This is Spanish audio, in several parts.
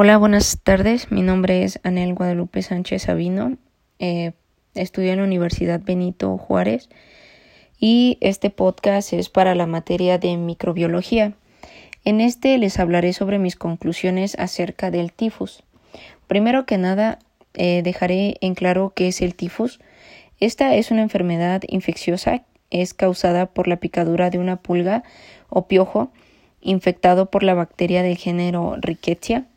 Hola, buenas tardes. Mi nombre es Anel Guadalupe Sánchez Sabino. Eh, estudio en la Universidad Benito Juárez y este podcast es para la materia de microbiología. En este les hablaré sobre mis conclusiones acerca del tifus. Primero que nada, eh, dejaré en claro qué es el tifus. Esta es una enfermedad infecciosa, es causada por la picadura de una pulga o piojo infectado por la bacteria del género Rickettsia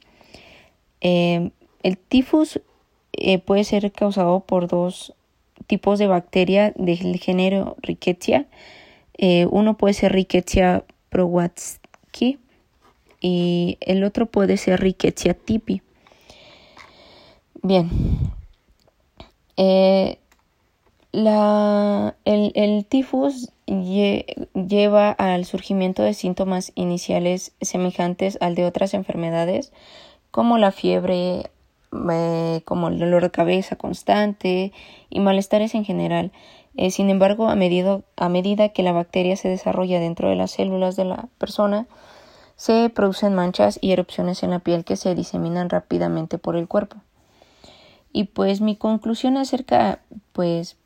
eh, el tifus eh, puede ser causado por dos tipos de bacteria del género Rickettsia. Eh, uno puede ser Rickettsia prowazki y el otro puede ser Rickettsia tipi. Bien. La, el, el, tifus lleva al surgimiento de síntomas iniciales semejantes al de otras enfermedades como la fiebre, eh, como el dolor de cabeza constante y malestares en general. Eh, sin embargo, a medida, a medida que la bacteria se desarrolla dentro de las células de la persona, se producen manchas y erupciones en la piel que se diseminan rápidamente por el cuerpo. Y pues mi conclusión acerca pues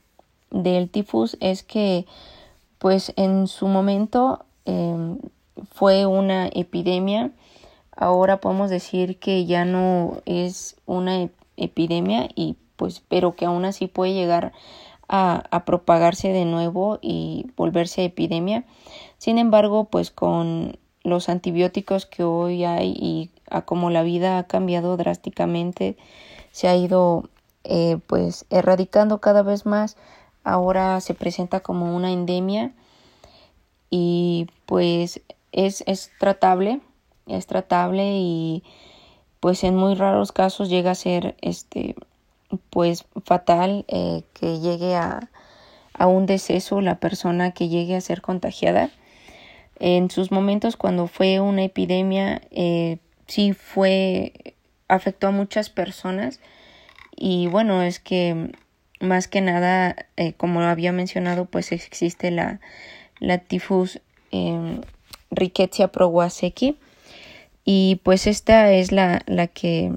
del tifus es que pues en su momento em, fue una epidemia ahora podemos decir que ya no es una epidemia y pues pero que aún así puede llegar a, a, propagarse de nuevo y volverse epidemia. Sin embargo, pues con los antibióticos que hoy hay y a como la vida ha cambiado drásticamente, se ha ido eh, pues erradicando cada vez más. Ahora se presenta como una endemia y pues es, es tratable es tratable y pues en muy raros casos llega a ser este pues fatal eh, que llegue a, a un deceso la persona que llegue a ser contagiada. En sus momentos cuando fue una epidemia eh, sí fue afectó a muchas personas y bueno es que más que nada eh, como había mencionado pues existe la la tifus eh, Rickettsia prowazeki y pues esta es la, la que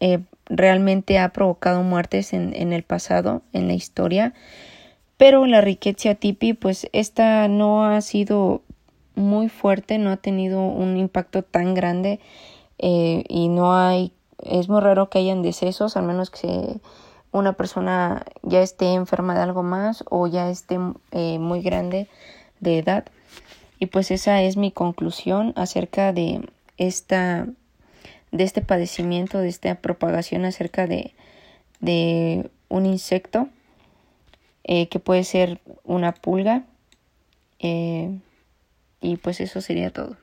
eh, realmente ha provocado muertes en, en, el pasado, en la historia. Pero la riqueza tipi, pues esta no ha sido muy fuerte, no ha tenido un impacto tan grande eh, y no hay, es muy raro que hayan decesos, al menos que una persona ya esté enferma de algo más o ya esté eh, muy grande de edad. Y pues esa es mi conclusión acerca de esta, de este padecimiento, de esta propagación acerca de, de un insecto eh, que puede ser una pulga. Eh, y pues eso sería todo.